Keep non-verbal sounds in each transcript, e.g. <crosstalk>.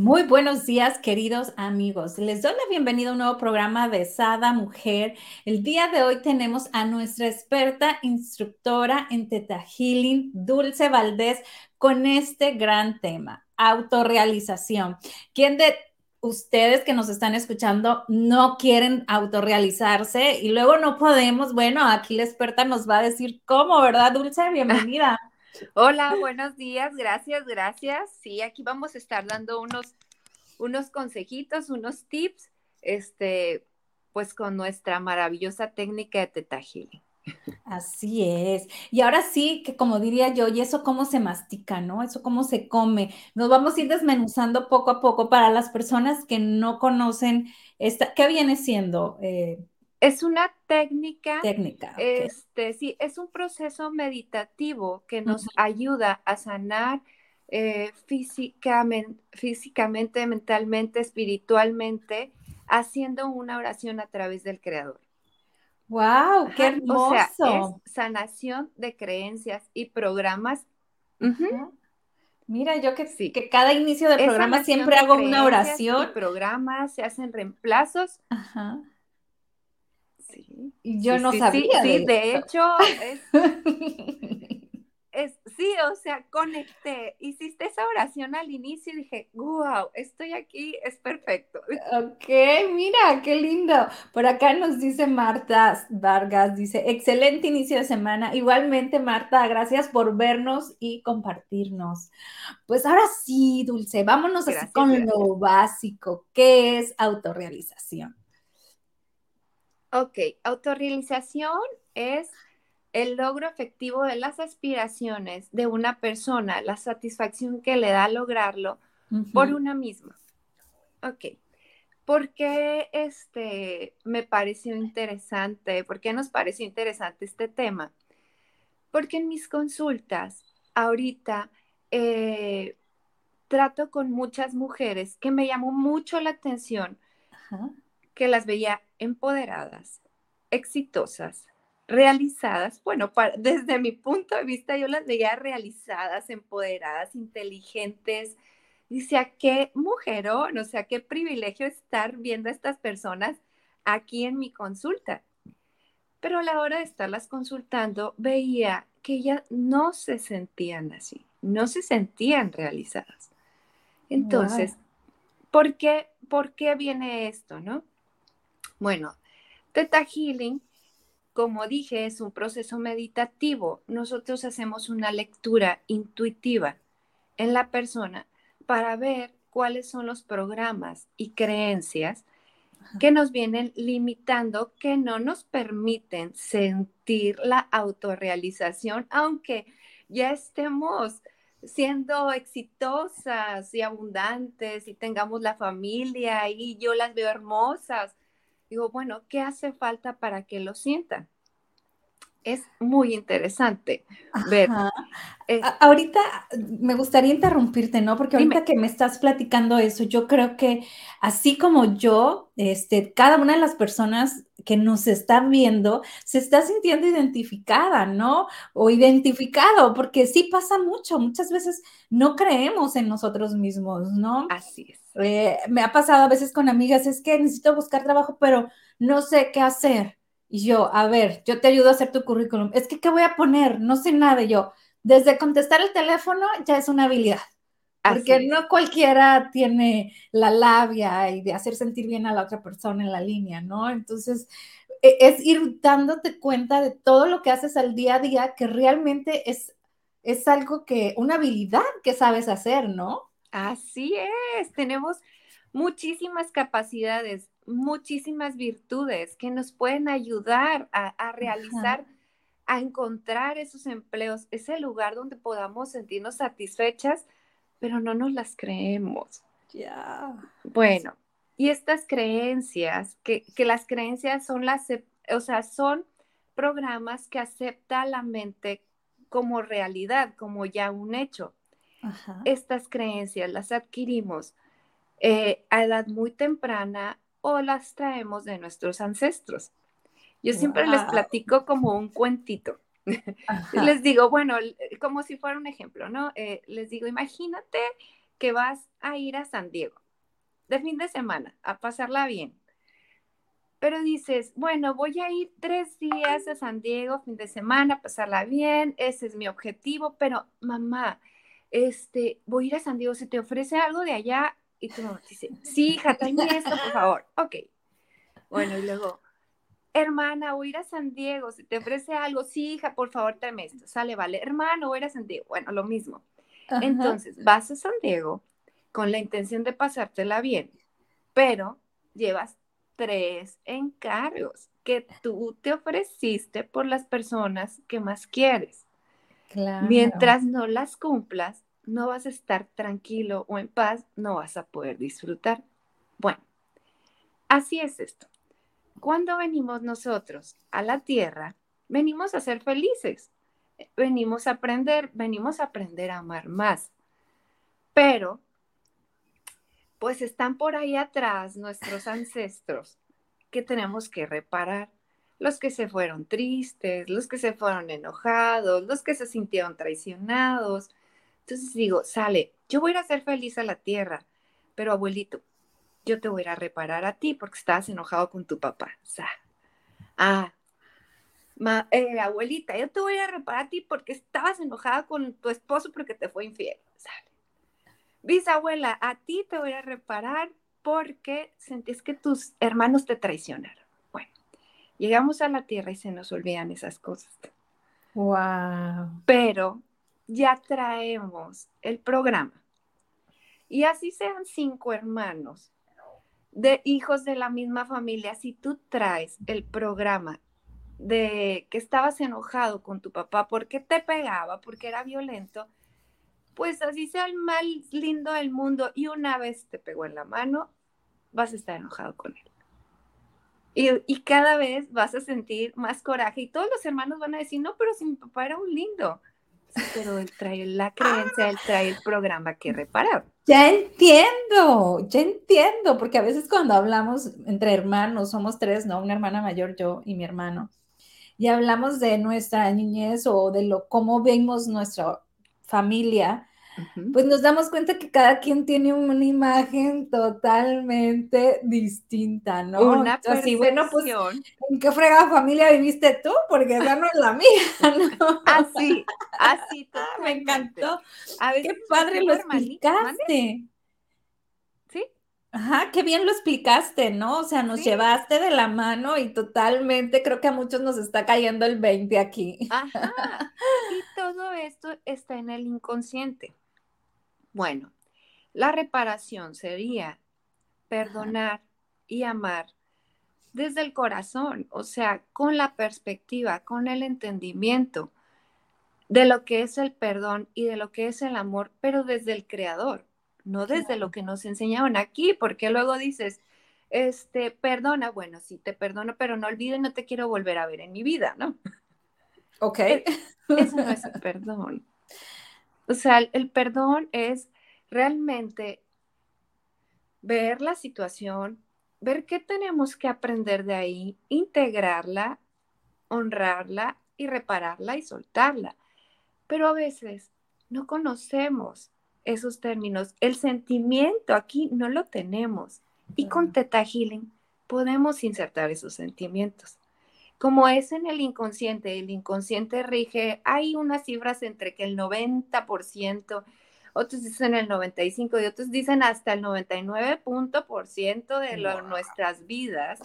Muy buenos días, queridos amigos. Les doy la bienvenida a un nuevo programa de Sada Mujer. El día de hoy tenemos a nuestra experta instructora en Teta Healing, Dulce Valdés, con este gran tema, autorrealización. ¿Quién de ustedes que nos están escuchando no quieren autorrealizarse y luego no podemos? Bueno, aquí la experta nos va a decir cómo, ¿verdad, Dulce? Bienvenida. Hola, buenos días, gracias, gracias. Sí, aquí vamos a estar dando unos, unos consejitos, unos tips, este, pues con nuestra maravillosa técnica de Teta Así es. Y ahora sí, que como diría yo, y eso cómo se mastica, ¿no? Eso cómo se come. Nos vamos a ir desmenuzando poco a poco para las personas que no conocen esta, ¿qué viene siendo? Eh, es una técnica. Técnica. Este, sí, es un proceso meditativo que nos ayuda a sanar eh, físicamente, físicamente, mentalmente, espiritualmente, haciendo una oración a través del Creador. ¡Wow! ¡Qué hermoso! O sea, es sanación de creencias y programas. Mira, yo que sí, que cada inicio de programa siempre hago una oración. Y programas, se hacen reemplazos. Ajá Sí. Y yo no sabía. Sí, de, hecho, <laughs> es, sí, o sea, conecté, hiciste esa oración al inicio y dije, wow, estoy aquí, es perfecto. <laughs> Ok, mira, qué lindo. Por acá nos dice Marta Vargas, dice, excelente inicio de semana. Igualmente, Marta, gracias por vernos y compartirnos. Pues ahora sí, Dulce, vámonos así con lo básico, ¿qué es autorrealización? Ok, autorrealización es el logro efectivo de las aspiraciones de una persona, la satisfacción que le da lograrlo por una misma. Ok. ¿Por qué este, me pareció interesante? ¿Por qué nos pareció interesante este tema? Porque en mis consultas, ahorita, eh, trato con muchas mujeres que me llamó mucho la atención, que las veía empoderadas, exitosas, realizadas. Bueno, desde mi punto de vista yo las veía realizadas, empoderadas, inteligentes. Dice, ¿a qué mujerón? O sea, qué privilegio estar viendo a estas personas aquí en mi consulta. Pero a la hora de estarlas consultando, veía que ellas no se sentían así, no se sentían realizadas. Entonces, ¿por, qué, ¿por qué viene esto, no? Bueno, Teta Healing, como dije, es un proceso meditativo. Nosotros hacemos una lectura intuitiva en la persona para ver cuáles son los programas y creencias que nos vienen limitando, que no nos permiten sentir la autorrealización, aunque ya estemos siendo exitosas y abundantes y tengamos la familia y yo las veo hermosas, digo, bueno, ¿qué hace falta para que lo sientan? Es muy interesante ver. Eh, ahorita me gustaría interrumpirte, ¿no? Porque ahorita que me estás platicando eso, yo creo que así como yo, este, cada una de las personas que nos están viendo se está sintiendo identificada, ¿no? O identificado, porque sí pasa mucho. Muchas veces no creemos en nosotros mismos, ¿no? Así es. Eh, me ha pasado a veces con amigas, es que necesito buscar trabajo, pero no sé qué hacer. Y yo, a ver, yo te ayudo a hacer tu currículum. Es que, ¿qué voy a poner? No sé nada. yo, desde contestar el teléfono ya es una habilidad. Porque no cualquiera tiene la labia y de hacer sentir bien a la otra persona en la línea, ¿no? Entonces, e, es ir dándote cuenta de todo lo que haces al día a día que realmente es, es algo que, una habilidad que sabes hacer, ¿no? Así es, tenemos muchísimas capacidades, muchísimas virtudes que nos pueden ayudar a, realizar, a encontrar esos empleos, ese lugar donde podamos sentirnos satisfechas, pero no nos las creemos. Ya. Bueno, Y estas creencias, que, que las creencias son las, o sea, son programas que acepta la mente como realidad, como ya un hecho. Estas creencias las adquirimos eh, a edad muy temprana o las traemos de nuestros ancestros. Yo siempre les platico como un cuentito. <laughs> les digo, bueno, como si fuera un ejemplo, ¿no? Eh, les digo, imagínate que vas a ir a San Diego de fin de semana a pasarla bien. Pero dices, bueno, voy a ir tres días a San Diego, fin de semana, a pasarla bien, ese es mi objetivo, pero mamá, este, voy a ir a San Diego, ¿se te ofrece algo de allá? Y tu mamá dice, sí, hija, tráeme esto, por favor. Ok. Bueno, y luego, hermana, voy a ir a San Diego, ¿se te ofrece algo? Sí, hija, por favor, tráeme esto. Sale, vale. Hermano, voy a ir a San Diego. Bueno, lo mismo. Entonces, vas a San Diego con la intención de pasártela bien, pero llevas tres encargos que tú te ofreciste por las personas que más quieres. Mientras no las cumplas, no vas a estar tranquilo o en paz, no vas a poder disfrutar. Bueno, así es esto. Cuando venimos nosotros a la tierra, venimos a ser felices, venimos a aprender, venimos a aprender a amar más. Pero, pues están por ahí atrás nuestros ancestros que tenemos que reparar los que se fueron tristes, los que se fueron enojados, los que se sintieron traicionados. Entonces digo, sale, yo voy a ir a ser feliz a la tierra, pero abuelito, yo te voy a ir a reparar a ti porque estabas enojado con tu papá. O sea, ah, eh, abuelita, yo te voy a ir a reparar a ti porque estabas enojada con tu esposo porque te fue infiel. Sale. Bisabuela, a ti te voy a reparar porque sentís que tus hermanos te traicionaron. Llegamos a la tierra y se nos olvidan esas cosas. Wow. Pero ya traemos el programa. Y así sean cinco hermanos, de hijos de la misma familia, si tú traes el programa de que estabas enojado con tu papá porque te pegaba, porque era violento, pues así sea el más lindo del mundo y una vez te pegó en la mano, vas a estar enojado con él. Y, cada vez vas a sentir más coraje y todos los hermanos van a decir, no, pero si mi papá era un lindo. Pero él trae la <laughs> creencia, él trae el programa que reparar. Ya entiendo, ya entiendo, porque a veces cuando hablamos entre hermanos, somos tres, ¿no? Una hermana mayor, yo y mi hermano, y hablamos de nuestra niñez o de lo cómo vemos nuestra familia, pues nos damos cuenta que cada quien tiene una imagen totalmente distinta, ¿no? Una Así, bueno, pues, ¿en qué fregada familia viviste tú? Porque esa no es la mía, <laughs> ¿no? Así, así, <laughs> Me encantó. qué padre lo explicaste. ¿Sí? Ajá, qué bien lo explicaste, ¿no? O sea, nos llevaste de la mano y totalmente creo que a muchos nos está cayendo el 20 aquí. Ajá. <laughs> Y todo esto está en el inconsciente. Bueno, la reparación sería perdonar y amar desde el corazón, o sea, con la perspectiva, con el entendimiento de lo que es el perdón y de lo que es el amor, pero desde el creador, no desde lo que nos enseñaron aquí, porque luego dices, este, perdona, bueno, sí, te perdono, pero no olvides, no te quiero volver a ver en mi vida, ¿no? Ok. Eso no es <laughs> el perdón. O sea, el, perdón es realmente ver la situación, ver qué tenemos que aprender de ahí, integrarla, honrarla y repararla y soltarla. Pero a veces no conocemos esos términos. El sentimiento aquí no lo tenemos. Y con Teta Healing podemos insertar esos sentimientos. Como es en el inconsciente, el inconsciente rige, hay unas cifras entre que el 90%, otros dicen el 95% y otros dicen hasta el 99% de nuestras vidas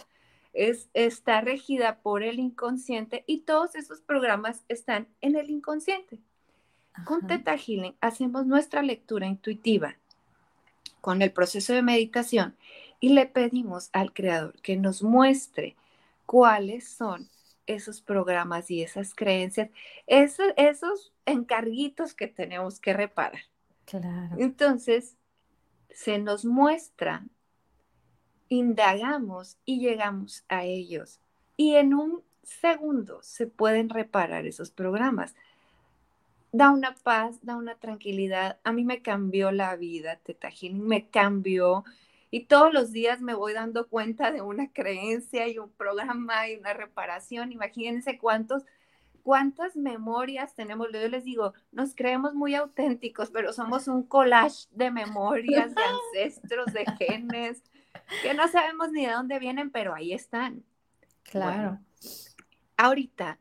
es, está regida por el inconsciente y todos esos programas están en el inconsciente. Con Teta Healing hacemos nuestra lectura intuitiva con el proceso de meditación y le pedimos al creador que nos muestre cuáles son esos programas y esas creencias, esos, esos encarguitos que tenemos que reparar. Claro. Entonces, se nos muestra indagamos y llegamos a ellos. Y en un segundo se pueden reparar esos programas. Da una paz, da una tranquilidad. A mí me cambió la vida, Teta me cambió. Y todos los días me voy dando cuenta de una creencia y un programa y una reparación. Imagínense cuántos, cuántas memorias tenemos. Yo les digo, nos creemos muy auténticos, pero somos un collage de memorias, de ancestros, de genes, que no sabemos ni de dónde vienen, pero ahí están. Claro. ahorita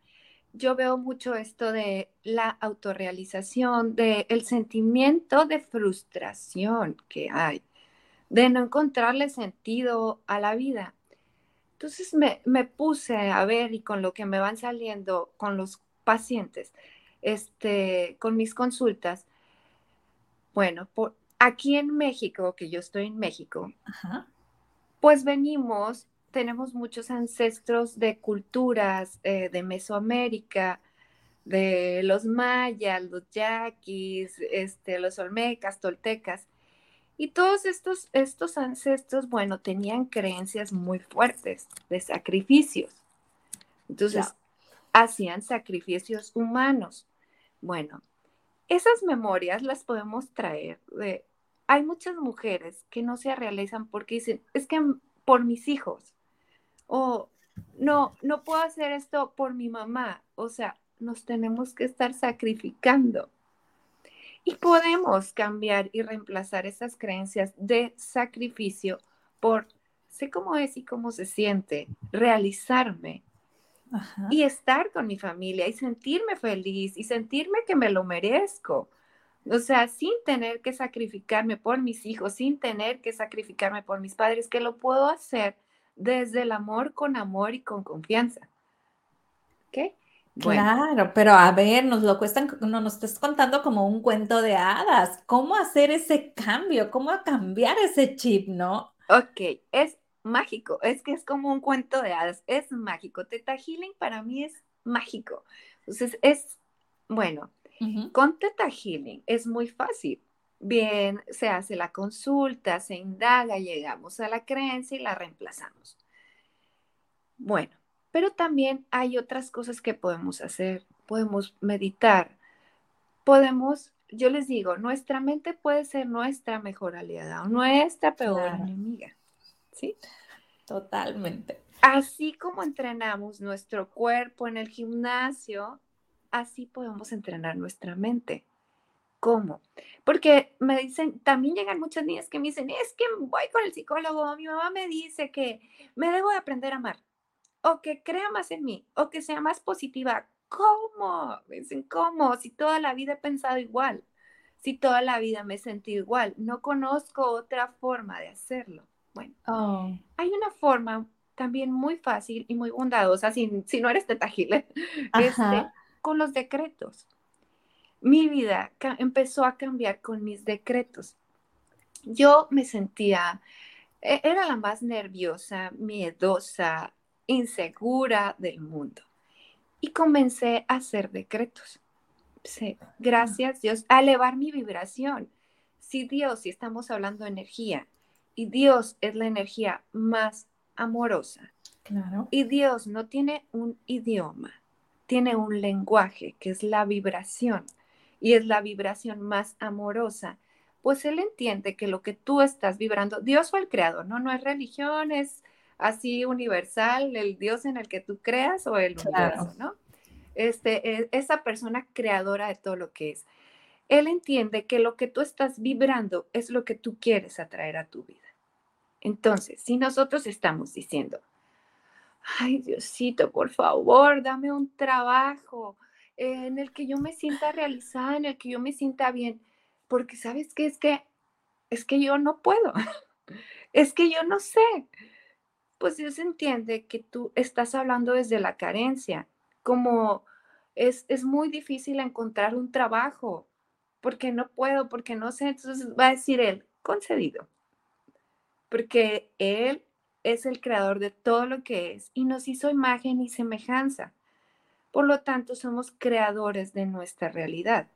yo veo mucho esto de la autorrealización, del el sentimiento de frustración que hay, de no encontrarle sentido a la vida. Entonces me, me, puse a ver y con lo que me van saliendo con los pacientes, este, con mis consultas, bueno, por, aquí en México, que yo estoy en México, pues venimos tenemos muchos ancestros de culturas eh, de Mesoamérica, de los mayas, los yaquis, este, los olmecas, toltecas. Y todos estos, estos ancestros, bueno, tenían creencias muy fuertes de sacrificios. Entonces, hacían sacrificios humanos. Bueno, esas memorias las podemos traer de... Hay muchas mujeres que no se realizan porque dicen, es que por mis hijos, o no, no puedo hacer esto por mi mamá. O sea, nos tenemos que estar sacrificando. Y podemos cambiar y reemplazar esas creencias de sacrificio por sé cómo es y cómo se siente, realizarme y estar con mi familia y sentirme feliz y sentirme que me lo merezco. O sea, sin tener que sacrificarme por mis hijos, sin tener que sacrificarme por mis padres, que lo puedo hacer desde el amor con amor y con confianza. ¿Ok? Claro, pero a ver, nos lo cuestan, no, nos estás contando como un cuento de hadas. ¿Cómo hacer ese cambio? ¿Cómo cambiar ese chip, no? Ok, es mágico, es que es como un cuento de hadas, es mágico. Teta Healing para mí es mágico. Entonces, es, bueno, con Teta Healing es muy fácil. Bien, se hace la consulta, se indaga, llegamos a la creencia y la reemplazamos. Bueno, pero también hay otras cosas que podemos hacer. Podemos meditar, podemos, yo les digo, nuestra mente puede ser nuestra mejor aliada o nuestra peor enemiga. ¿Sí? Totalmente. Así como entrenamos nuestro cuerpo en el gimnasio, así podemos entrenar nuestra mente. ¿Cómo? Porque me dicen, también llegan muchas niñas que me dicen, es que voy con el psicólogo, mi mamá me dice que me debo de aprender a amar, o que crea más en mí, o que sea más positiva. ¿Cómo? Me dicen, ¿cómo? Si toda la vida he pensado igual, si toda la vida me he sentido igual, no conozco otra forma de hacerlo. Bueno, oh. hay una forma también muy fácil y muy bondadosa, si, si no eres teta <laughs> este, con los decretos mi vida empezó a cambiar con mis decretos. Yo me sentía, e, era la más nerviosa, miedosa, insegura del mundo. Y comencé a hacer decretos. Sí, gracias Dios, a elevar mi vibración. Si Dios, si estamos hablando de energía, y Dios es la energía más amorosa, claro. y Dios no tiene un idioma, tiene un lenguaje que es la vibración y es la vibración más amorosa, pues él entiende que lo que tú estás vibrando, Dios fue el creador, ¿no? No es religión, es así universal, el Dios en el que tú creas o el universo, ¿no? Este, e, esa persona creadora de todo lo que es. Él entiende que lo que tú estás vibrando es lo que tú quieres atraer a tu vida. Entonces, si nosotros estamos diciendo, ay Diosito, por favor, dame un trabajo, en el que yo me sienta realizada, en el que yo me sienta bien, porque sabes qué es que es que yo no puedo, <laughs> es que yo no sé. Pues Dios entiende que tú estás hablando desde la carencia, como es, es muy difícil encontrar un trabajo, porque no puedo, porque no sé, entonces va a decir Él, concedido, porque Él es el creador de todo lo que es y nos hizo imagen y semejanza. Por lo tanto, somos creadores de nuestra realidad.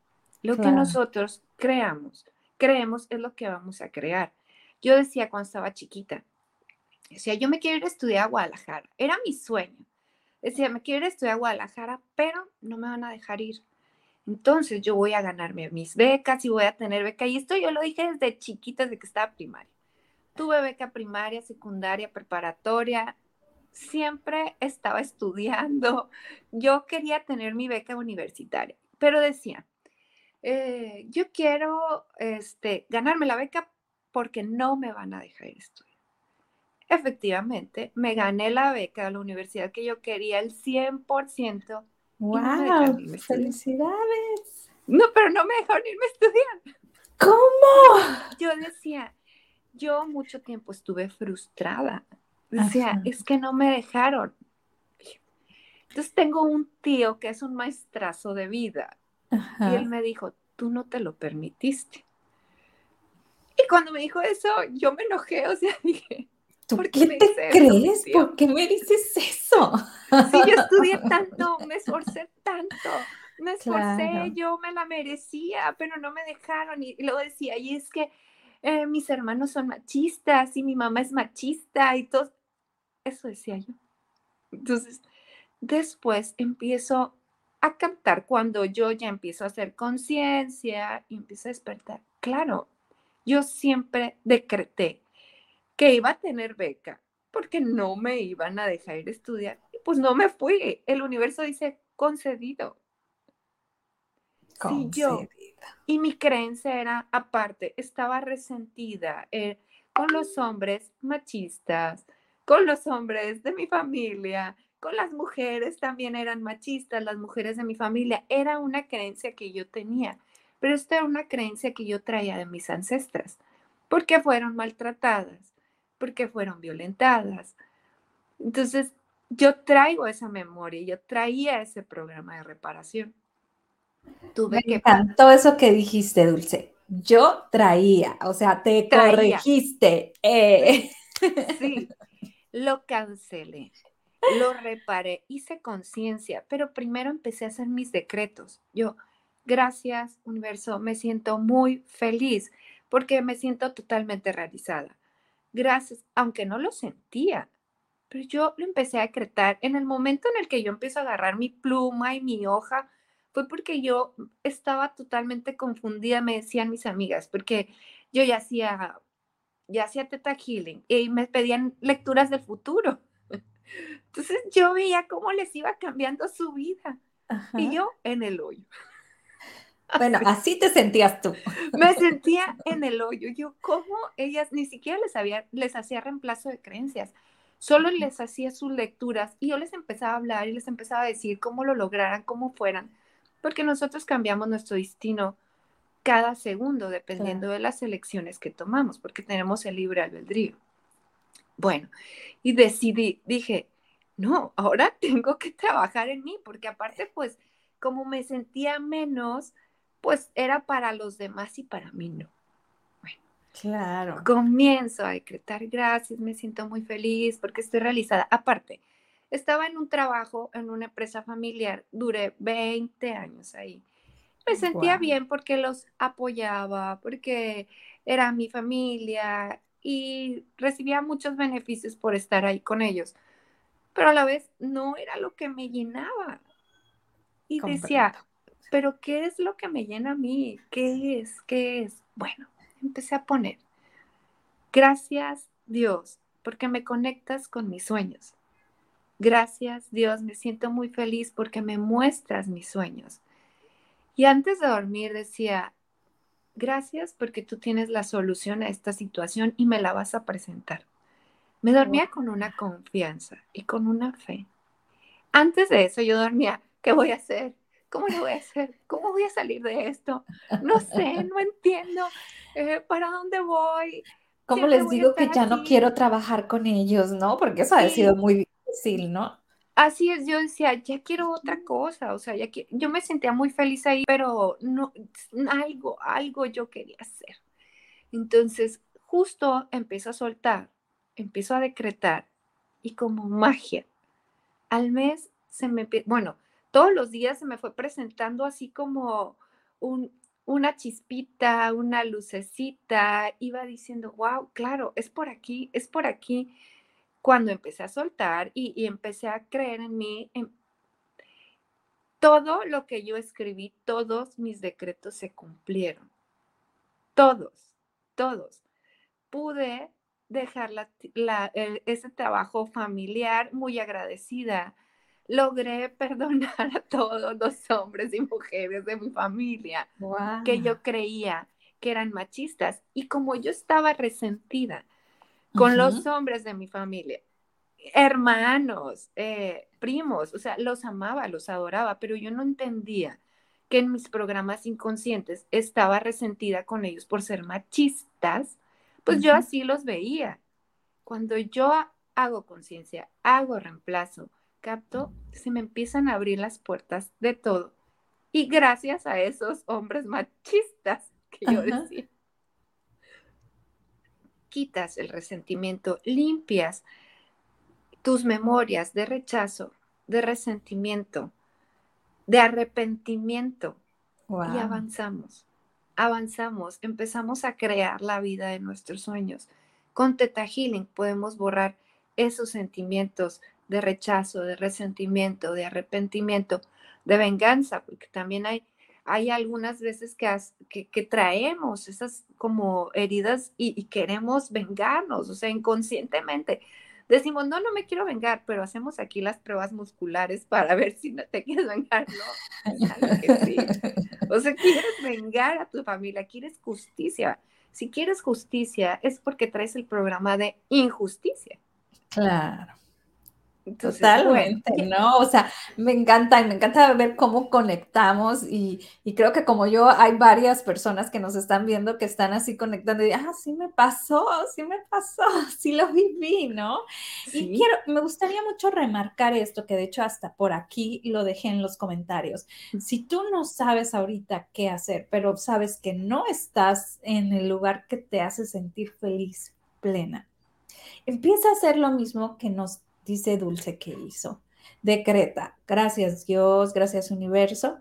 Lo que nosotros creamos, creemos es lo que vamos a crear. Yo decía cuando estaba chiquita, Decía, yo me quiero ir a estudiar a Guadalajara. Era mi sueño. Decía, me quiero ir a estudiar a Guadalajara, pero no me van a dejar ir. Entonces yo voy a ganarme mis becas y voy a tener beca. Y esto yo lo dije desde chiquita, desde que estaba primaria. Tuve beca primaria, secundaria, preparatoria. Siempre estaba estudiando. Yo quería tener mi beca universitaria, pero decía, eh, yo quiero este, ganarme la beca porque no me van a dejar estudiar. Efectivamente, me gané la beca de la universidad que yo quería, el 100%. ¡Wow! ¡Felicidades! No, pero no me dejaron irme a estudiar. ¿Cómo? Yo decía, yo mucho tiempo estuve frustrada. Decía, es que no me dejaron. Entonces tengo un tío que es un maestrazo de vida y él me dijo, tú no te lo permitiste. Y cuando me dijo eso, yo me enojé, o sea, <laughs> dije, ¿por qué, te crees? ¿Por qué me dices eso? Si yo estudié tanto, me esforcé tanto, me esforcé, yo me la merecía, pero no me dejaron. Y, luego decía, y es que eh, mis hermanos son machistas y mi mamá es machista y todo. Eso decía yo. Entonces, después empiezo a captar cuando yo ya empiezo a hacer conciencia y empiezo a despertar. Claro, yo siempre decreté que iba a tener beca porque no me iban a dejar ir a estudiar. Y pues no me fui. El universo dice concedido. concedido. y mi creencia era aparte, estaba resentida eh, con los hombres machistas, con los hombres de mi familia, con las mujeres también eran machistas, las mujeres de mi familia. Era una creencia que yo tenía, pero esta era una creencia que yo traía de mis ancestras, porque fueron maltratadas, porque fueron violentadas. Entonces, yo traigo esa memoria, yo traía ese programa de reparación. Tuve Me que... encantó eso que dijiste, Dulce. Yo traía, o sea, te corregiste. Eh. Sí, lo cancelé lo reparé, hice conciencia, pero primero empecé a hacer mis decretos. Yo, gracias, universo, me siento muy feliz porque me siento totalmente realizada. Gracias, aunque no lo sentía, pero yo lo empecé a decretar. En el momento en el que yo empiezo a agarrar mi pluma y mi hoja, fue porque yo estaba totalmente confundida, me decían mis amigas, porque yo ya hacía, ya hacía teta healing y me pedían lecturas del futuro. <laughs> Entonces yo veía cómo les iba cambiando su vida y yo en el hoyo. Bueno, <laughs> así te sentías tú. Me sentía en el hoyo. Yo, ¿cómo ellas ni siquiera les, había, les hacía reemplazo de creencias? Solo les hacía sus lecturas y yo les empezaba a hablar y les empezaba a decir cómo lo lograran, cómo fueran, porque nosotros cambiamos nuestro destino cada segundo dependiendo de las elecciones que tomamos, porque tenemos el libre albedrío. Bueno, y decidí, dije, no, ahora <laughs> tengo que trabajar en mí, porque aparte, pues, como me sentía menos, pues era para los demás y para mí no. Bueno, claro. Comienzo a decretar gracias, me siento muy feliz porque estoy realizada. Aparte, estaba en un trabajo, en una empresa familiar, duré 20 años ahí. Me sentía bien porque los apoyaba, porque era mi familia, y recibía muchos beneficios por estar ahí con ellos, pero a la vez no era lo que me llenaba. Y decía, pero ¿qué es lo que me llena a mí? ¿Qué es? ¿Qué es? Bueno, empecé a poner, gracias Dios, porque me conectas con mis sueños. Gracias Dios, me siento muy feliz porque me muestras mis sueños. Y antes de dormir decía, gracias porque tú tienes la solución a esta situación y me la vas a presentar. Me dormía con una confianza y con una fe. Antes de eso yo dormía, ¿qué voy a hacer? ¿Cómo lo voy a hacer? ¿Cómo voy a salir de esto? No sé, no entiendo. Eh, ¿Para dónde voy? ¿Cómo les digo que ya no quiero trabajar con ellos, no? Porque eso ha sido muy difícil, ¿no? Así es, yo decía, ya quiero otra cosa, o sea, ya que yo me sentía muy feliz ahí, pero no, algo, algo yo quería hacer. Entonces, justo empiezo a soltar, empiezo a decretar y como magia, al mes se me, bueno, todos los días se me fue presentando así como un, una chispita, una lucecita, iba diciendo, wow, claro, es por aquí, es por aquí. cuando empecé a soltar y, empecé a creer en mí, en, todo lo que yo escribí, todos mis decretos se cumplieron. Todos, todos. Pude dejar ese trabajo familiar muy agradecida. Logré perdonar a <laughs> todos los hombres y mujeres de mi familia que yo creía que eran machistas. Y como yo estaba resentida con los hombres de mi familia, hermanos, eh, primos, o sea, los amaba, los adoraba, pero yo no entendía que en mis programas inconscientes estaba resentida con ellos por ser machistas, pues yo así los veía. Cuando yo hago conciencia, hago reemplazo, capto, se me empiezan a abrir las puertas de todo. Y gracias a esos hombres machistas que yo decía, quitas el resentimiento, limpias tus memorias de rechazo, de resentimiento, de arrepentimiento y avanzamos. Avanzamos, empezamos a crear la vida de nuestros sueños. Con Teta Healing podemos borrar esos sentimientos de rechazo, de resentimiento, de arrepentimiento, de venganza, porque también hay, hay algunas veces que, que, traemos esas como heridas y, y, queremos vengarnos, o sea, inconscientemente decimos, no, no me quiero vengar, pero hacemos aquí las pruebas musculares para ver si no te quieres vengar, ¿no? O sea, quieres vengar a tu familia, quieres justicia. Si quieres justicia es porque traes el programa de injusticia. Claro. Totalmente, ¿no? O sea, me encanta, me encanta ver cómo conectamos y, creo que como yo hay varias personas que nos están viendo que están así conectando y, ah, sí me pasó, sí me pasó, <laughs> sí lo viví, ¿no? Y quiero, me gustaría mucho remarcar esto, que de hecho hasta por aquí lo dejé en los comentarios. Si tú no sabes ahorita qué hacer, pero sabes que no estás en el lugar que te hace sentir feliz, plena, empieza a hacer lo mismo que nos dice Dulce que hizo. Decreta, gracias Dios, gracias universo,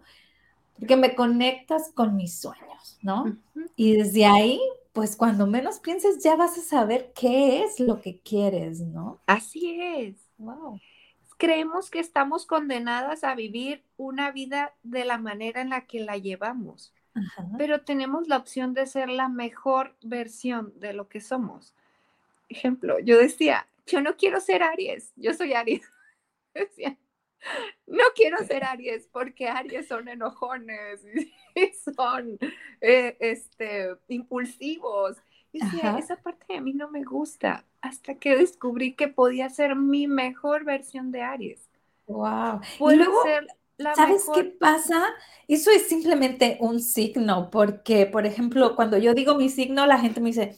porque me conectas con mis sueños, ¿no? Y desde ahí, pues cuando menos pienses, ya vas a saber qué es lo que quieres, ¿no? Así es. Wow. Creemos que estamos condenadas a vivir una vida de la manera en la que la llevamos, pero tenemos la opción de ser la mejor versión de lo que somos. Ejemplo, yo decía, yo no quiero ser Aries, yo soy Aries. <laughs> no quiero ser Aries porque Aries son enojones <laughs> y son eh, este, impulsivos. Y esa parte de mí no me gusta hasta que descubrí que podía ser mi mejor versión de Aries. Wow. Puedo ser la ¿Sabes qué pasa? Eso es simplemente un signo, porque, por ejemplo, cuando yo digo mi signo, la gente me dice,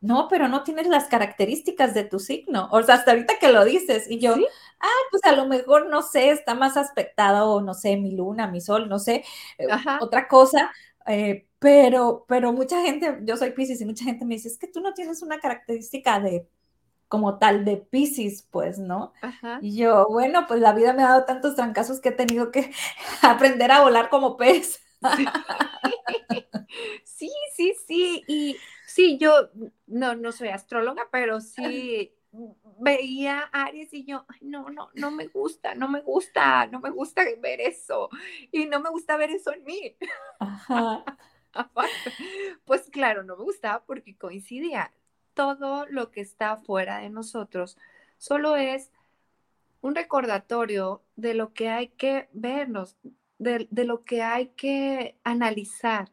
no, pero no tienes las características de tu signo. O sea, hasta ahorita que lo dices y yo, ah, pues a lo mejor, no sé, está más aspectado, o no sé, mi luna, mi sol, no sé, eh, otra cosa. Eh, pero, pero mucha gente, yo soy Pisces y mucha gente me dice, es que tú no tienes una característica de como tal de Pisces, pues, ¿no? Y yo, bueno, pues la vida me ha dado tantos trancazos que he tenido que <laughs> aprender a volar como pez. <laughs> sí, sí, sí. Y sí, yo no, no soy astróloga, pero sí veía Aries y yo, no, no, no me gusta, no me gusta, no me gusta ver eso. Y no me gusta ver eso en mí. <laughs> pues claro, no me gustaba porque coincidía. Todo lo que está fuera de nosotros solo es un recordatorio de lo que hay que vernos, de, lo que hay que analizar,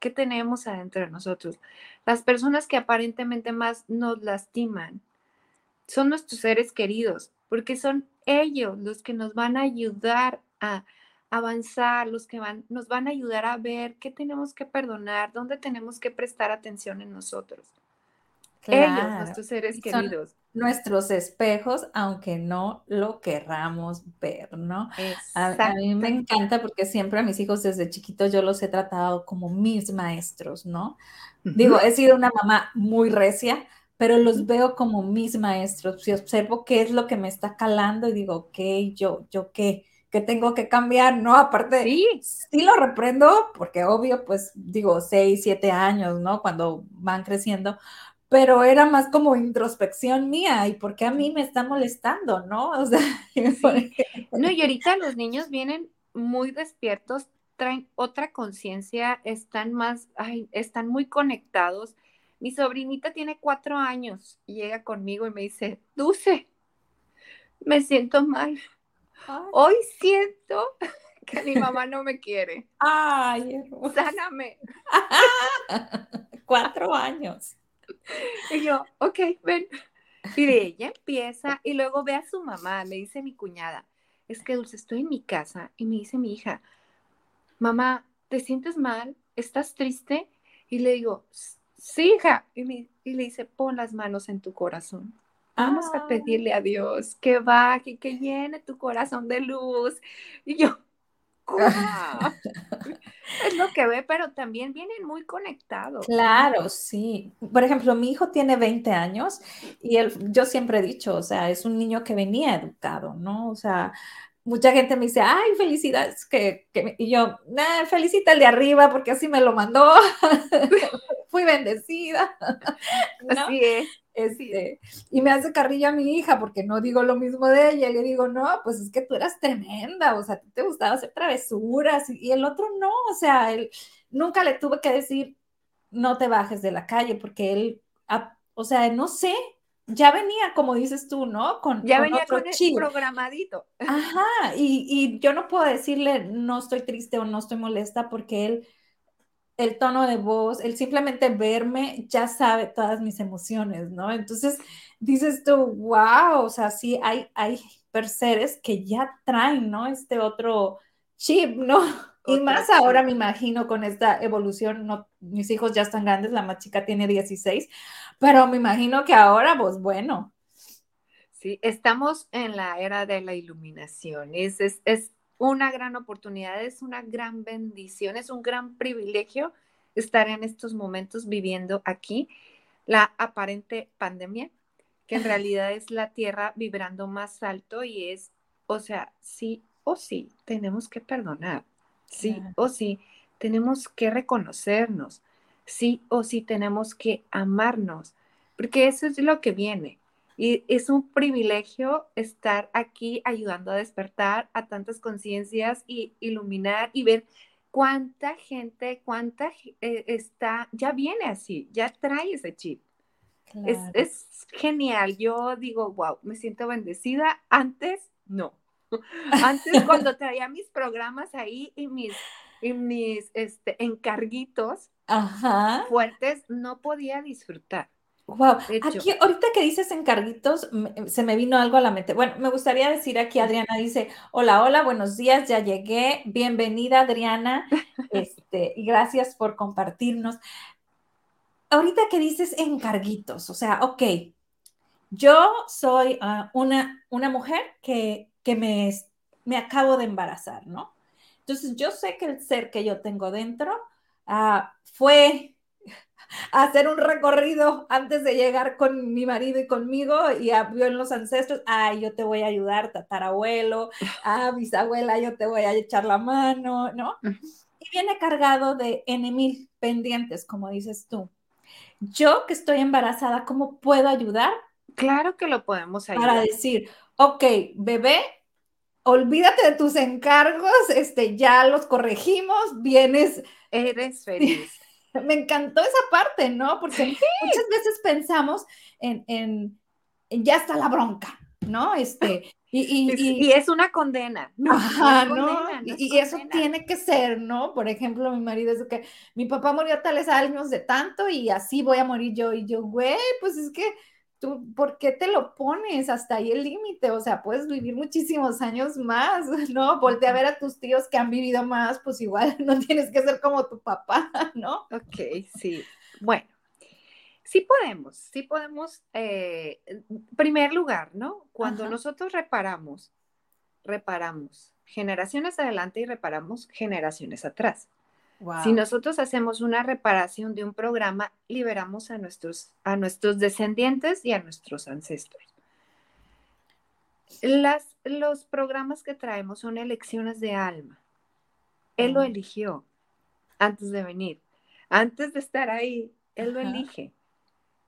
qué tenemos adentro de nosotros. Las personas que aparentemente más nos lastiman son nuestros seres queridos, porque son ellos los que nos van a ayudar a avanzar, los que van, nos van a ayudar a ver qué tenemos que perdonar, dónde tenemos que prestar atención en nosotros. Ellos, nuestros seres queridos. Nuestros espejos, aunque no lo querramos ver, ¿no? A, mí me encanta porque siempre a mis hijos desde chiquitos yo los he tratado como mis maestros, ¿no? Digo, he sido una mamá muy recia, pero los veo como mis maestros. Si observo qué es lo que me está calando y digo, ok, yo, yo qué, qué tengo que cambiar, ¿no? Aparte, sí, sí lo reprendo, porque obvio, pues digo, seis, siete años, ¿no? Cuando van creciendo, pero era más como introspección mía y por qué a mí me está molestando, ¿no? <laughs> O sea, no, y ahorita los niños vienen muy despiertos, traen otra conciencia, están más, ay, están muy conectados. Mi sobrinita tiene cuatro años y llega conmigo y me dice, Dulce, me siento mal. Hoy siento <laughs> que mi mamá no me quiere. <laughs> Ay, Sáname. cuatro años. Y yo, ok, ven. Y ella empieza y luego ve a su mamá, me dice mi cuñada, es que Dulce, estoy en mi casa y me dice mi hija, mamá, ¿te sientes mal? ¿Estás triste? Y le digo, sí, hija. Y, y le dice, pon las manos en tu corazón. Vamos a ah. pedirle a Dios que baje, que llene tu corazón de luz. Y yo, es lo que ve, pero también vienen muy conectados. Claro, sí. Por ejemplo, mi hijo tiene 20 años y él, yo siempre he dicho, o sea, es un niño que venía educado, ¿no? O sea, mucha gente me dice, ay, felicidades, que, que y yo, nah, felicita el de arriba porque así me lo mandó, <laughs> fui bendecida. Así <laughs> es. Este, y me hace carrilla a mi hija porque no digo lo mismo de ella. Y le digo, no, pues es que tú eras tremenda, o sea, te gustaba hacer travesuras y, el otro no, o sea, él nunca le tuve que decir, no te bajes de la calle porque él, o sea, no sé, ya venía, como dices tú, ¿no? Con, ya venía con el programadito. Ajá, y, y yo no puedo decirle, no estoy triste o no estoy molesta porque él el tono de voz, el simplemente verme, ya sabe todas mis emociones, ¿no? Entonces dices tú, wow, o sea, sí hay, hay seres que ya traen, ¿no? Este otro chip, ¿no? <laughs> y más ahora me imagino con esta evolución, no, mis hijos ya están grandes, la más chica tiene 16, pero me imagino que ahora, pues bueno. Sí, estamos en la era de la iluminación, es, es, es una gran oportunidad, es una gran bendición, es un gran privilegio estar en estos momentos viviendo aquí la aparente pandemia, que en <laughs> realidad es la Tierra vibrando más alto y es, o sea, sí o sí, tenemos que perdonar, sí o sí, tenemos que reconocernos, sí o sí, tenemos que amarnos, porque eso es lo que viene. Y es un privilegio estar aquí ayudando a despertar a tantas conciencias y iluminar y ver cuánta gente, cuánta eh, está, ya viene así, ya trae ese chip. Es, es, genial. Yo digo, wow, me siento bendecida. Antes, no. <laughs> Antes, cuando traía mis programas ahí y mis, y mis este, encarguitos fuertes, no podía disfrutar. Wow, aquí ahorita que dices encarguitos, se me vino algo a la mente. Bueno, me gustaría decir aquí, Adriana dice, hola, hola, buenos días, ya llegué, bienvenida Adriana, <laughs> este, y gracias por compartirnos. Ahorita que dices encarguitos, o sea, ok, yo soy ah, una, una mujer que, que me, me acabo de embarazar, ¿no? Entonces yo sé que el ser que yo tengo dentro ah, fue hacer un recorrido antes de llegar con mi marido y conmigo y vio en los ancestros, ay, yo te voy a ayudar, tatarabuelo, ah, bisabuela, yo te voy a echar la mano, ¿no? Y viene cargado de N mil pendientes, como dices tú. Yo que estoy embarazada, ¿cómo puedo ayudar? Claro que lo podemos ayudar. Para decir, ok, bebé, olvídate de tus encargos, este, ya los corregimos, vienes. Eres feliz. <laughs> Me encantó esa parte, ¿no? Porque muchas veces pensamos en, en, ya está la bronca, ¿no? Este, y, y, es una condena. No, ajá, ¿no? y, eso tiene que ser, ¿no? Por ejemplo, mi marido dice que mi papá murió a tales años de tanto y así voy a morir yo. Y yo, güey, pues es que tú, ¿por qué te lo pones hasta ahí el límite? O sea, puedes vivir muchísimos años más, <laughs> ¿no? Volte a ver a tus tíos que han vivido más, pues igual <laughs> no tienes que ser como tu papá, <laughs> ¿no? Ok, sí. Bueno, sí podemos, sí podemos, eh, primer lugar, ¿no? Cuando nosotros reparamos, reparamos generaciones adelante y reparamos generaciones atrás. Si nosotros hacemos una reparación de un programa, liberamos a nuestros, a nuestros descendientes y a nuestros ancestros. Las, los programas que traemos son elecciones de alma. Él lo eligió antes de venir. Antes de estar ahí, él lo elige.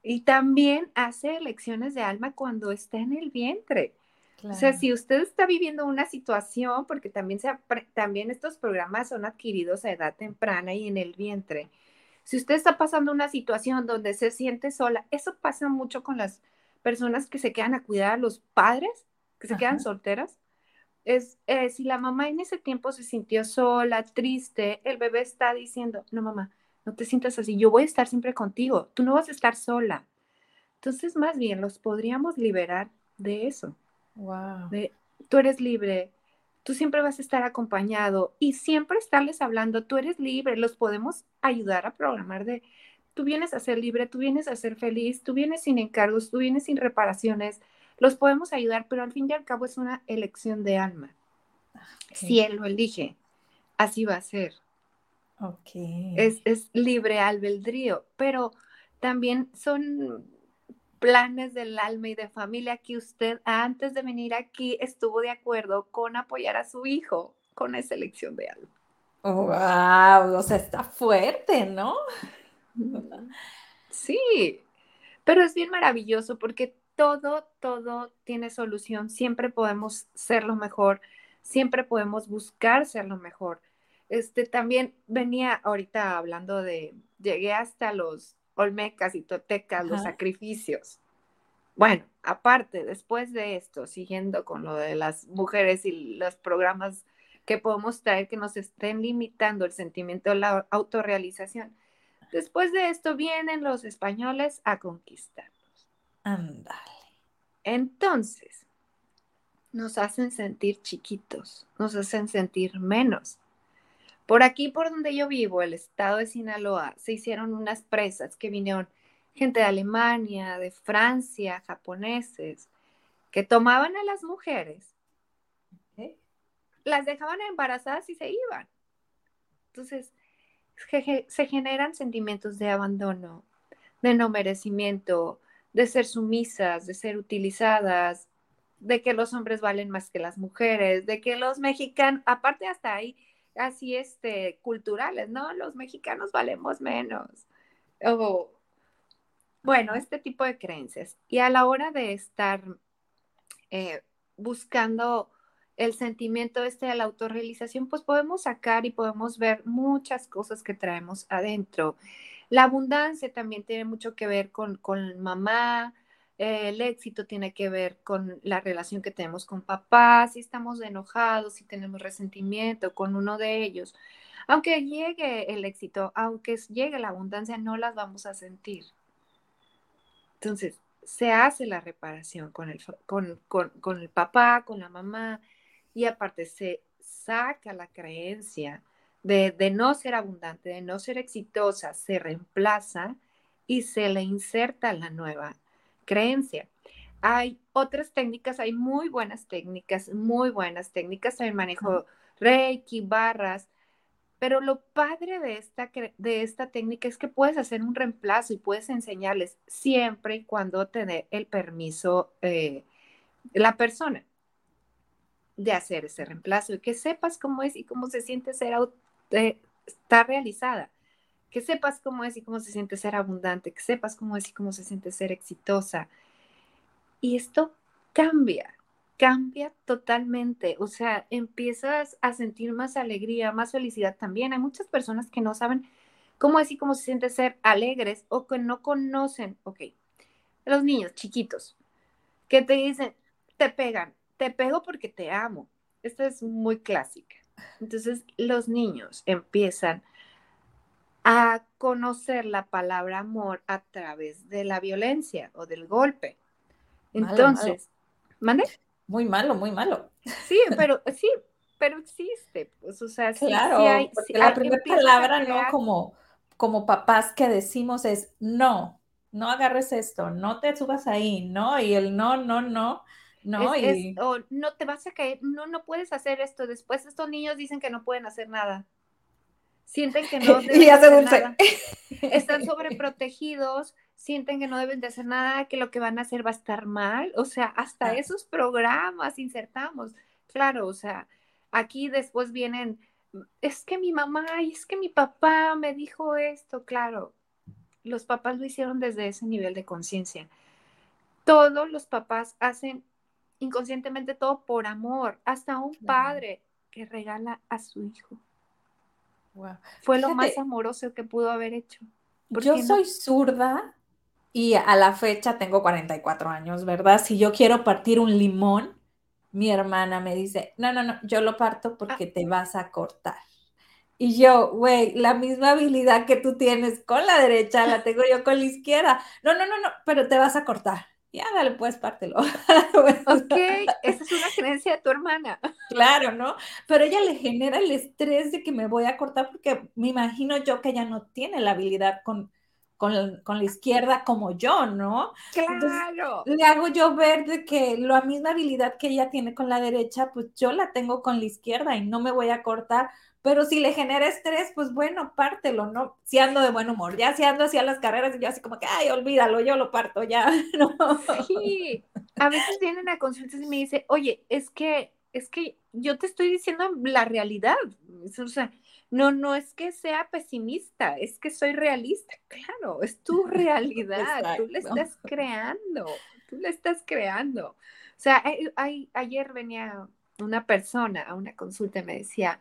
Y también hace elecciones de alma cuando está en el vientre. O sea, si usted está viviendo una situación, porque también, se, también estos programas son adquiridos a edad temprana y en el vientre. Si usted está pasando una situación donde se siente sola, eso pasa mucho con las personas que se quedan a cuidar a los padres, que se quedan solteras. Es eh, si la mamá en ese tiempo se sintió sola, triste, el bebé está diciendo, no mamá, no te sientas así, yo voy a estar siempre contigo, tú no vas a estar sola. Entonces, más bien, los podríamos liberar de eso. Wow. De, tú eres libre, tú siempre vas a estar acompañado y siempre estarles hablando, tú eres libre, los podemos ayudar a programar de, tú vienes a ser libre, tú vienes a ser feliz, tú vienes sin encargos, tú vienes sin reparaciones, los podemos ayudar, pero al fin y al cabo es una elección de alma. Si él lo elige, así va a ser. Es, es libre albedrío, pero también son planes del alma y de familia que usted antes de venir aquí estuvo de acuerdo con apoyar a su hijo con esa elección de alma. wow, o sea, está fuerte, ¿no? Sí, pero es bien maravilloso porque todo, todo tiene solución. Siempre podemos ser lo mejor, siempre podemos buscar ser lo mejor. Este también venía ahorita hablando de, llegué hasta los olmecas y totecas, los sacrificios. Bueno, aparte, después de esto, siguiendo con lo de las mujeres y los programas que podemos traer que nos estén limitando el sentimiento de la autorrealización, después de esto vienen los españoles a conquistarnos. Ándale. Entonces, nos hacen sentir chiquitos, nos hacen sentir menos. Por aquí, por donde yo vivo, el estado de Sinaloa, se hicieron unas presas que vinieron gente de Alemania, de Francia, japoneses, que tomaban a las mujeres, las dejaban embarazadas y se iban. Entonces, se generan sentimientos de abandono, de no merecimiento, de ser sumisas, de ser utilizadas, de que los hombres valen más que las mujeres, de que los mexicanos, aparte hasta ahí, así este, culturales, ¿no? Los mexicanos valemos menos. O, bueno, este tipo de creencias. Y a la hora de estar eh, buscando el sentimiento este de la autorrealización, pues podemos sacar y podemos ver muchas cosas que traemos adentro. La abundancia también tiene mucho que ver con, con mamá, el éxito tiene que ver con la relación que tenemos con papá, si estamos enojados, si tenemos resentimiento con uno de ellos. Aunque llegue el éxito, aunque llegue la abundancia, no las vamos a sentir. Entonces, se hace la reparación con el, papá, con la mamá, y aparte se saca la creencia de, no ser abundante, de no ser exitosa, se reemplaza y se le inserta la nueva creencia. Hay otras técnicas, hay muy buenas técnicas, muy buenas técnicas, el manejo reiki, barras, pero lo padre de esta, de esta técnica es que puedes hacer un reemplazo y puedes enseñarles siempre y cuando te dé el permiso eh, la persona de hacer ese reemplazo y que sepas cómo es y cómo se siente ser eh, estar realizada, que sepas cómo es y cómo se siente ser abundante, que sepas cómo es y cómo se siente ser exitosa. Y esto cambia, cambia totalmente, o sea, empiezas a sentir más alegría, más felicidad también. Hay muchas personas que no saben cómo es y cómo se siente ser alegres o que no conocen, ok, los niños chiquitos que te dicen, te pegan, te pego porque te amo. Esta es muy clásica. Entonces, los niños empiezan a conocer la palabra amor a través de la violencia o del golpe. Entonces, ¿mande? Muy malo, muy malo. Sí, pero <laughs> sí, pero existe, pues, o sea, claro, sí, hay, la primera palabra, ¿no? Como, como papás que decimos es no, no agarres esto, no te subas ahí, no, y el no, no, no, no, y... o no te vas a caer, no, no puedes hacer esto, después estos niños dicen que no pueden hacer nada. Sienten que <laughs> no deben hacer nada. <laughs> Están sobreprotegidos, sienten que no deben de hacer nada, que lo que van a hacer va a estar mal. O sea, hasta ah. esos programas insertamos. Claro, o sea, aquí después vienen, es que mi mamá y es que mi papá me dijo esto, claro. los papás lo hicieron desde ese nivel de conciencia. Todos los papás hacen inconscientemente todo por amor, hasta un padre que regala a su hijo. Fue lo más amoroso que pudo haber hecho. Yo soy zurda y a la fecha tengo 44 años, ¿verdad? Si yo quiero partir un limón, mi hermana me dice, no, no, no, yo lo parto ah. porque te vas a cortar. Y yo, güey, la misma habilidad que tú tienes con la derecha la tengo yo con la izquierda. No, no, no, no, pero te vas a cortar. Ya, dale, pues pártelo. <laughs> ok, esa es una creencia de tu hermana. Claro, ¿no? Pero ella le genera el estrés de que me voy a cortar porque me imagino yo que ella no tiene la habilidad con, con, con la izquierda como yo, ¿no? Claro. le hago yo ver de que la misma habilidad que ella tiene con la derecha, pues yo la tengo con la izquierda y no me voy a cortar pero si le genera estrés, pues bueno, pártelo, ¿no? Si ando de buen humor, ya si ando hacia las carreras y yo así como que, ay, olvídalo, yo lo parto, ya, <laughs> ¿no? Sí, a veces vienen a consultas y me dice, oye, es que, es que yo te estoy diciendo la realidad, o sea, no, no es que sea pesimista, es que soy realista, claro, es tu <laughs> realidad, tú la estás creando, tú la estás creando. O sea, ayer venía una persona a una consulta y me decía,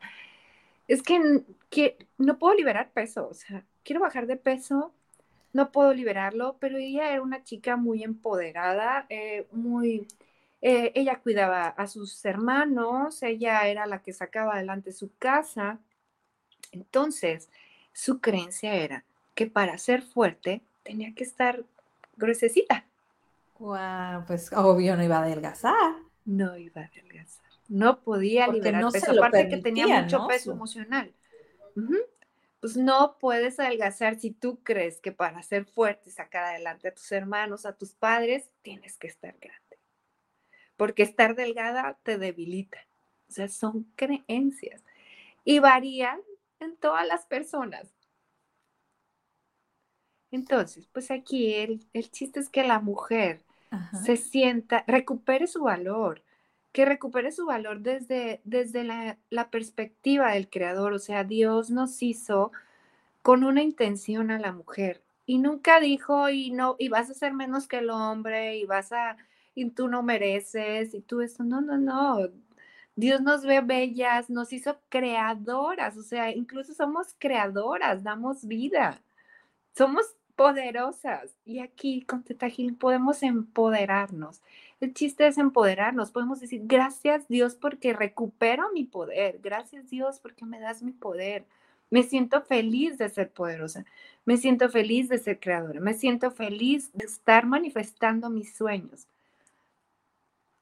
es que, no puedo liberar peso, o sea, quiero bajar de peso, no puedo liberarlo, pero ella era una chica muy empoderada, eh, muy, eh, ella cuidaba a sus hermanos, ella era la que sacaba adelante su casa. Entonces, su creencia era que para ser fuerte tenía que estar gruesecita. Wow, pues obvio no iba a adelgazar. No iba a adelgazar no podía liberar peso, aparte que tenía mucho peso emocional. Pues no puedes adelgazar si tú crees que para ser fuerte y sacar adelante a tus hermanos, a tus padres, tienes que estar grande. Porque estar delgada te debilita. O sea, son creencias. Y varían en todas las personas. Entonces, pues aquí el, chiste es que la mujer se sienta, recupere su valor, que recupere su valor desde, desde la, perspectiva del creador. O sea, Dios nos hizo con una intención a la mujer y nunca dijo y no y vas a ser menos que el hombre y vas a y tú no mereces y tú eso no no no. Dios nos ve bellas nos hizo creadoras o sea incluso somos creadoras damos vida. Somos poderosas y aquí con Teta podemos empoderarnos el chiste es empoderarnos. Podemos decir, gracias Dios porque recupero mi poder. Gracias Dios porque me das mi poder. Me siento feliz de ser poderosa. Me siento feliz de ser creadora. Me siento feliz de estar manifestando mis sueños.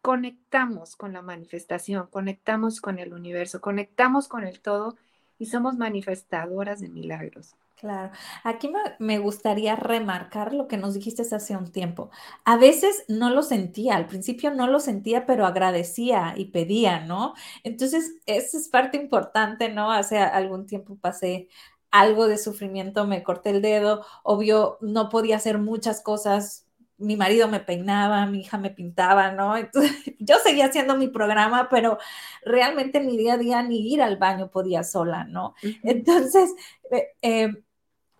Conectamos con la manifestación, conectamos con el universo, conectamos con el todo y somos manifestadoras de milagros. Claro, aquí me, gustaría remarcar lo que nos dijiste hace un tiempo. A veces no lo sentía, al principio no lo sentía, pero agradecía y pedía, ¿no? Entonces, esa es parte importante, ¿no? Hace algún tiempo pasé algo de sufrimiento, me corté el dedo, obvio, no podía hacer muchas cosas. Mi marido me peinaba, mi hija me pintaba, ¿no? Entonces, <laughs> yo seguía haciendo mi programa, pero realmente en mi día a día ni ir al baño podía sola, ¿no? Entonces, eh, eh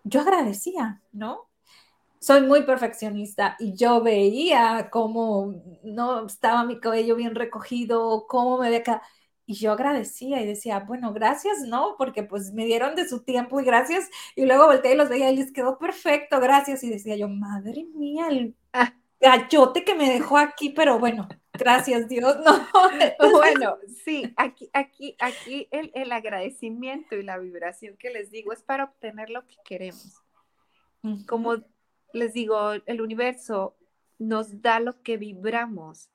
yo agradecía, ¿no? Soy muy perfeccionista y yo veía cómo no estaba mi cabello bien recogido, cómo me veía y yo agradecía y decía, bueno, gracias, ¿no? Porque pues me dieron de su tiempo y gracias. Y luego volteé y los veía y les quedó perfecto, gracias. Y decía yo, madre mía, el gallote que me dejó aquí, pero bueno, gracias Dios, ¿no? <laughs> bueno, <laughs> sí, aquí, aquí, aquí el, agradecimiento y la vibración que les digo es para obtener lo que queremos. Como les digo, el universo nos da lo que vibramos.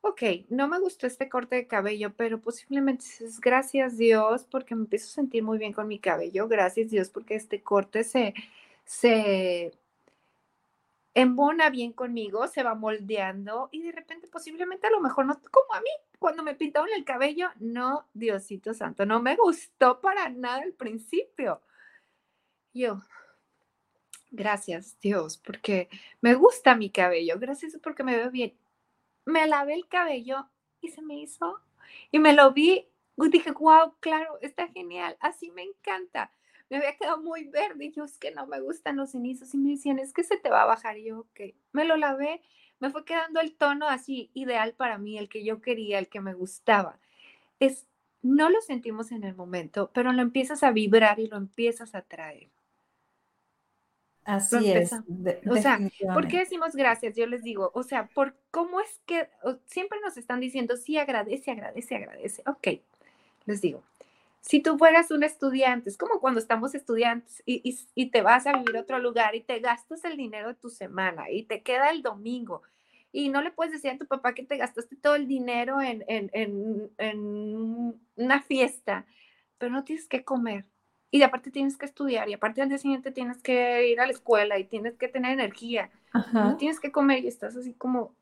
Ok, no me gustó este corte de cabello, pero posiblemente es gracias Dios porque me empiezo a sentir muy bien con mi cabello. Gracias Dios porque este corte se, se embona bien conmigo, se va moldeando y de repente posiblemente a lo mejor no, como a mí, cuando me pintaron el cabello, no, Diosito Santo, no me gustó para nada al principio. Yo, gracias Dios, porque me gusta mi cabello, gracias porque me veo bien. Me lavé el cabello y se me hizo, y me lo vi, dije, wow, claro, está genial, así me encanta me había quedado muy verde y yo es que no me gustan los cenizos y me decían, es que se te va a bajar y yo, ok, me lo lavé, me fue quedando el tono así ideal para mí, el que yo quería, el que me gustaba. Es, no lo sentimos en el momento, pero lo empiezas a vibrar y lo empiezas a traer. Así es. o sea, ¿por qué decimos gracias? Yo les digo, o sea, por cómo es que siempre nos están diciendo, sí, agradece, agradece, agradece. Ok, les digo, si tú fueras un estudiante, es como cuando estamos estudiantes y, y, te vas a vivir a otro lugar y te gastas el dinero de tu semana y te queda el domingo y no le puedes decir a tu papá que te gastaste todo el dinero en, en, en, en una fiesta, pero no tienes que comer y aparte tienes que estudiar y aparte al día siguiente tienes que ir a la escuela y tienes que tener energía. No tienes que comer y estás así como,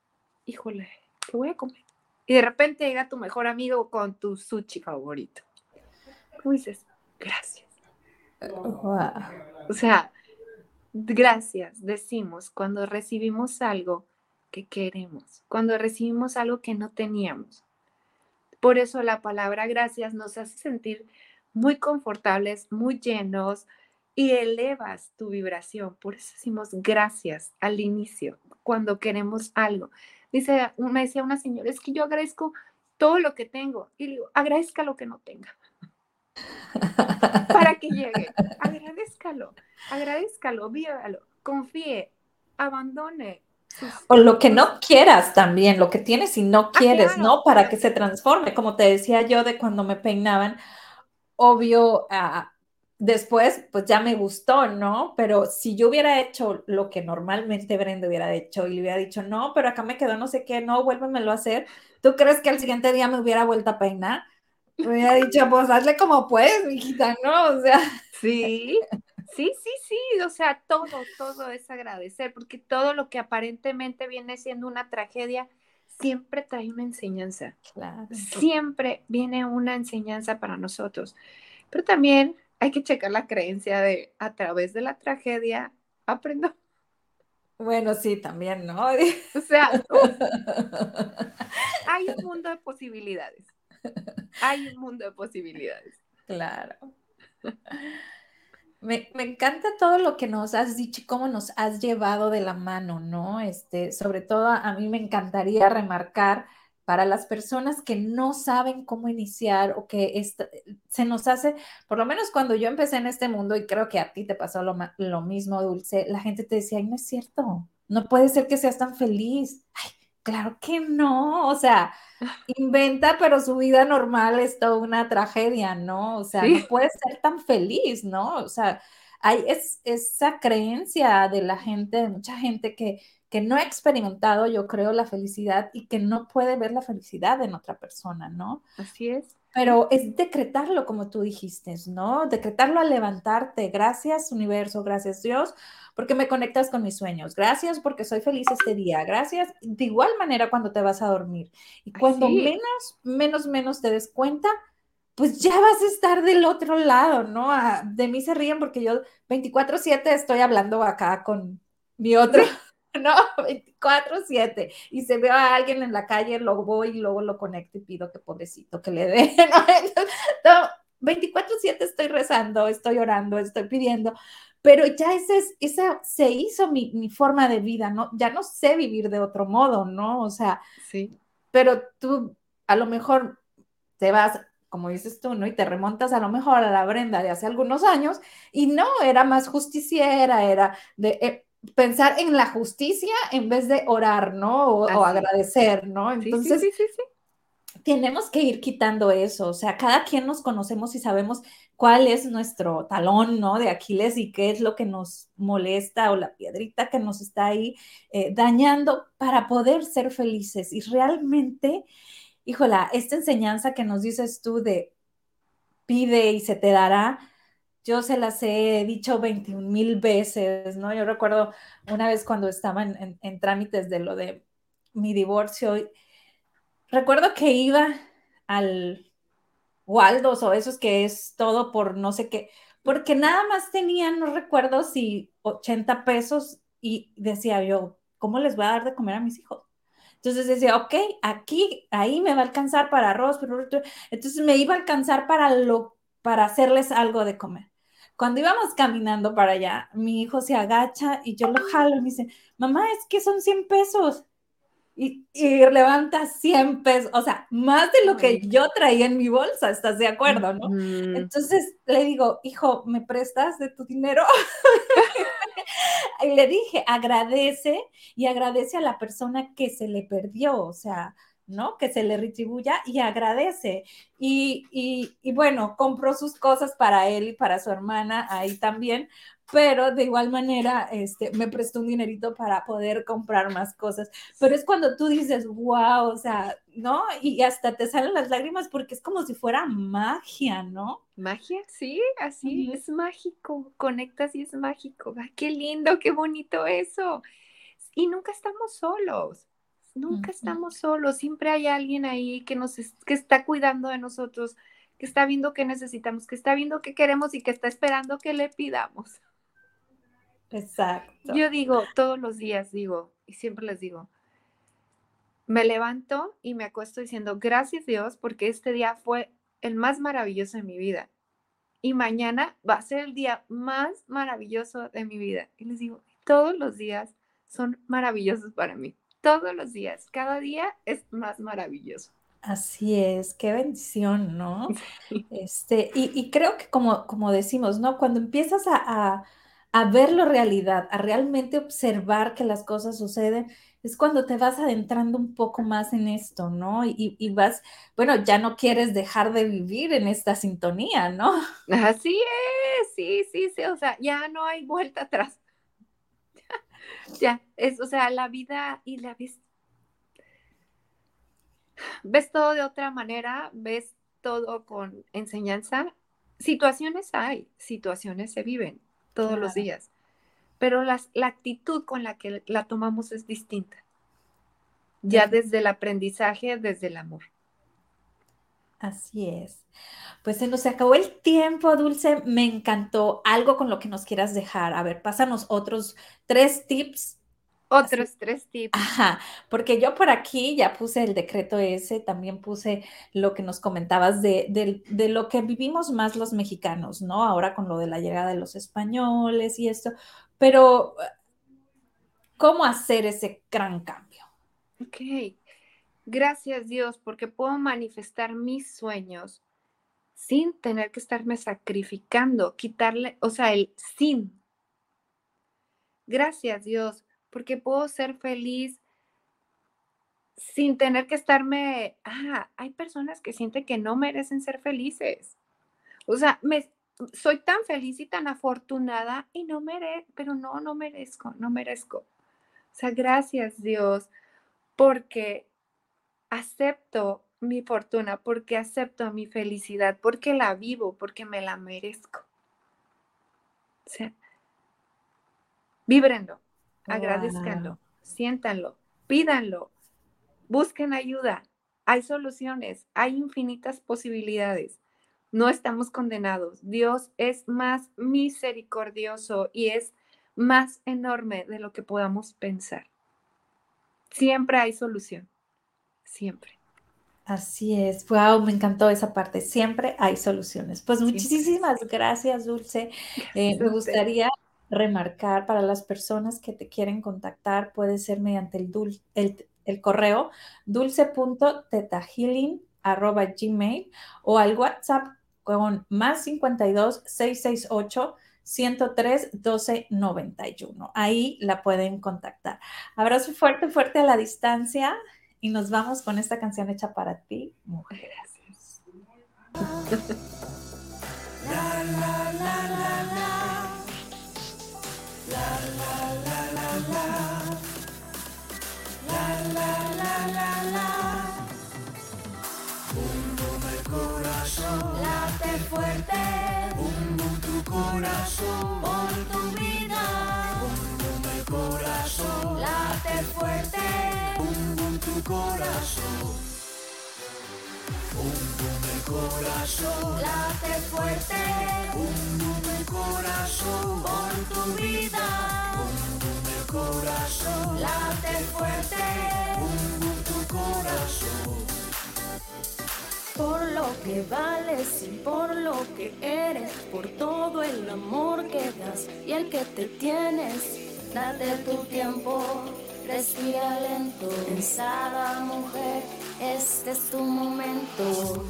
híjole, ¿qué voy a comer? Y de repente llega tu mejor amigo con tu sushi favorito. ¿Cómo dices? Gracias. O sea, gracias decimos cuando recibimos algo que queremos, cuando recibimos algo que no teníamos. Por eso la palabra gracias nos hace sentir muy confortables, muy llenos y elevas tu vibración. Por eso decimos gracias al inicio, cuando queremos algo. Dice, me decía una señora, es que yo agradezco todo lo que tengo. Y digo, agradezca lo que no tenga. Para que <laughs> llegue. Agradezcalo, agradezcalo, vívalo, confíe, abandone. O lo que no quieras también, lo que tienes y no ah, quieres, ¿no? Para que se transforme, como te decía yo de cuando me peinaban, obvio, ah, después pues ya me gustó, ¿no? Pero si yo hubiera hecho lo que normalmente Brenda hubiera hecho y le hubiera dicho, no, pero acá me quedó no sé qué, no, vuélvemelo a hacer, ¿tú crees que al siguiente día me hubiera vuelto a peinar? Me hubiera dicho, pues hazle como puedes, mijita, ¿no? O sea. Sí, sí, sí, sí, o sea, todo, todo es agradecer, porque todo lo que aparentemente viene siendo una tragedia, siempre trae una enseñanza. Siempre viene una enseñanza para nosotros. Pero también hay que checar la creencia de a través de la tragedia aprendo. Bueno, sí, también, ¿no? O sea, <laughs> hay un mundo de posibilidades. Hay un mundo de posibilidades. Claro. Me, encanta todo lo que nos has dicho y cómo nos has llevado de la mano, ¿no? Este, sobre todo a mí me encantaría remarcar para las personas que no saben cómo iniciar o que se nos hace, por lo menos cuando yo empecé en este mundo y creo que a ti te pasó lo, lo mismo, Dulce, la gente te decía, ay, no es cierto, no puede ser que seas tan feliz. Ay, Claro que no, o sea, inventa, pero su vida normal es toda una tragedia, ¿no? O sea, no puede ser tan feliz, ¿no? O sea, hay es, esa creencia de la gente, de mucha gente que, que no ha experimentado, yo creo, la felicidad y que no puede ver la felicidad en otra persona, ¿no? Así es. Pero es decretarlo, como tú dijiste, ¿no? Decretarlo al levantarte. Gracias, universo, gracias, Dios, porque me conectas con mis sueños. Gracias porque soy feliz este día. Gracias. De igual manera cuando te vas a dormir. Y cuando menos, menos, menos te des cuenta, pues ya vas a estar del otro lado, ¿no? Ah, de mí se ríen porque yo 24/7 estoy hablando acá con mi otro, <laughs> ¿no? 24/7. Y se ve a alguien en la calle, lo voy y luego lo conecto y pido que pobrecito que le dé, <laughs> ¿no? 24/7 estoy rezando, estoy orando, estoy pidiendo, pero ya ese es, esa se hizo mi, mi, forma de vida, ¿no? Ya no sé vivir de otro modo, ¿no? O sea, sí. Pero tú a lo mejor te vas, como dices tú, ¿no? Y te remontas a lo mejor a la Brenda de hace algunos años y no, era más justiciera, era de eh, pensar en la justicia en vez de orar, ¿no? O, o agradecer, ¿no? Entonces, sí, sí, sí, tenemos que ir quitando eso, o sea, cada quien nos conocemos y sabemos cuál es nuestro talón, ¿no? De Aquiles y qué es lo que nos molesta o la piedrita que nos está ahí eh, dañando para poder ser felices. Y realmente, híjola, esta enseñanza que nos dices tú de pide y se te dará, yo se las he dicho 21 mil veces, ¿no? Yo recuerdo una vez cuando estaba en, trámites de lo de mi divorcio, recuerdo que iba al Waldos o esos que es todo por no sé qué, porque nada más tenían, no recuerdo si 80 pesos y decía yo, ¿cómo les voy a dar de comer a mis hijos? Entonces decía, ok, aquí, ahí me va a alcanzar para arroz, pero entonces me iba a alcanzar para lo, para hacerles algo de comer. Cuando íbamos caminando para allá, mi hijo se agacha y yo lo jalo y me dice, mamá, es que son 100 pesos. Y, levanta 100 pesos, o sea, más de lo que yo traía en mi bolsa, ¿estás de acuerdo, no? Entonces le digo, hijo, ¿me prestas de tu dinero? <laughs> y le dije, agradece y agradece a la persona que se le perdió, o sea, ¿no? Que se le retribuya y agradece. Y, y, bueno, compró sus cosas para él y para su hermana ahí también, pero de igual manera este, me prestó un dinerito para poder comprar más cosas. Pero es cuando tú dices, wow, o sea, ¿no? Y hasta te salen las lágrimas porque es como si fuera magia, ¿no? Magia, sí, así, es mágico, conectas y es mágico. qué lindo, qué bonito eso. Y nunca estamos solos nunca estamos solos, siempre hay alguien ahí que nos que está cuidando de nosotros, que está viendo qué necesitamos, que está viendo qué queremos y que está esperando que le pidamos. Exacto. Yo digo todos los días, digo, y siempre les digo, me levanto y me acuesto diciendo, gracias Dios, porque este día fue el más maravilloso de mi vida. Y mañana va a ser el día más maravilloso de mi vida. Y les digo, todos los días son maravillosos para mí todos los días. Cada día es más maravilloso. Así es, qué bendición, ¿no? <laughs> Este, y, creo que como, como decimos, ¿no? Cuando empiezas a, a, verlo realidad, a realmente observar que las cosas suceden, es cuando te vas adentrando un poco más en esto, ¿no? Y, y, vas, bueno, ya no quieres dejar de vivir en esta sintonía, ¿no? Así es, sí, sí, sí, o sea, ya no hay vuelta atrás. Ya, es, o sea, la vida y la ves, ves todo de otra manera, ves todo con enseñanza. Situaciones hay, situaciones se viven todos los días, pero las, la actitud con la que la tomamos es distinta. Ya desde el aprendizaje, desde el amor. Así es. Pues se nos acabó el tiempo, Dulce. Me encantó. Algo con lo que nos quieras dejar. A ver, pásanos otros tres tips. Otros tres tips. Ajá, porque yo por aquí ya puse el decreto ese, también puse lo que nos comentabas de, de, lo que vivimos más los mexicanos, ¿no? Ahora con lo de la llegada de los españoles y esto, pero ¿cómo hacer ese gran cambio? Ok, Gracias Dios porque puedo manifestar mis sueños sin tener que estarme sacrificando, quitarle, o sea, el sin. Gracias Dios porque puedo ser feliz sin tener que estarme, ah, hay personas que sienten que no merecen ser felices. O sea, me, soy tan feliz y tan afortunada y no merezco, pero no, no merezco, no merezco. O sea, gracias Dios, porque acepto mi fortuna, porque acepto mi felicidad, porque la vivo, porque me la merezco. O sea, víbrenlo, agradezcanlo, siéntanlo, pídanlo, busquen ayuda. Hay soluciones, hay infinitas posibilidades. No estamos condenados. Dios es más misericordioso y es más enorme de lo que podamos pensar. Siempre hay solución siempre. Así es, wow, me encantó esa parte. Siempre hay soluciones. Pues muchísimas gracias, Dulce. Eh, me gustaría remarcar para las personas que te quieren contactar, puede ser mediante el, dul el, el correo dulce.tetahealing.gmail o al WhatsApp con más 52 668 103 12 91. Ahí la pueden contactar. Abrazo fuerte, fuerte a la distancia. Y nos vamos con esta canción hecha para ti, mujer. Gracias. La, la, la, la, la. La, la, la, la, la. La, la, la, la, la. Fuerte. Bum, bum, tu corazón. Por tu vida. Bum, bum, el corazón. Late fuerte. Tu corazón. Un boom corazón. Late fuerte. Un boom corazón. Por tu vida. Un boom corazón. Late fuerte. Un boom tu corazón. Por lo que vales y por lo que eres, por todo el amor que das y el que te tienes. Date tu tiempo, Respira lento, pensada mujer, este es tu momento.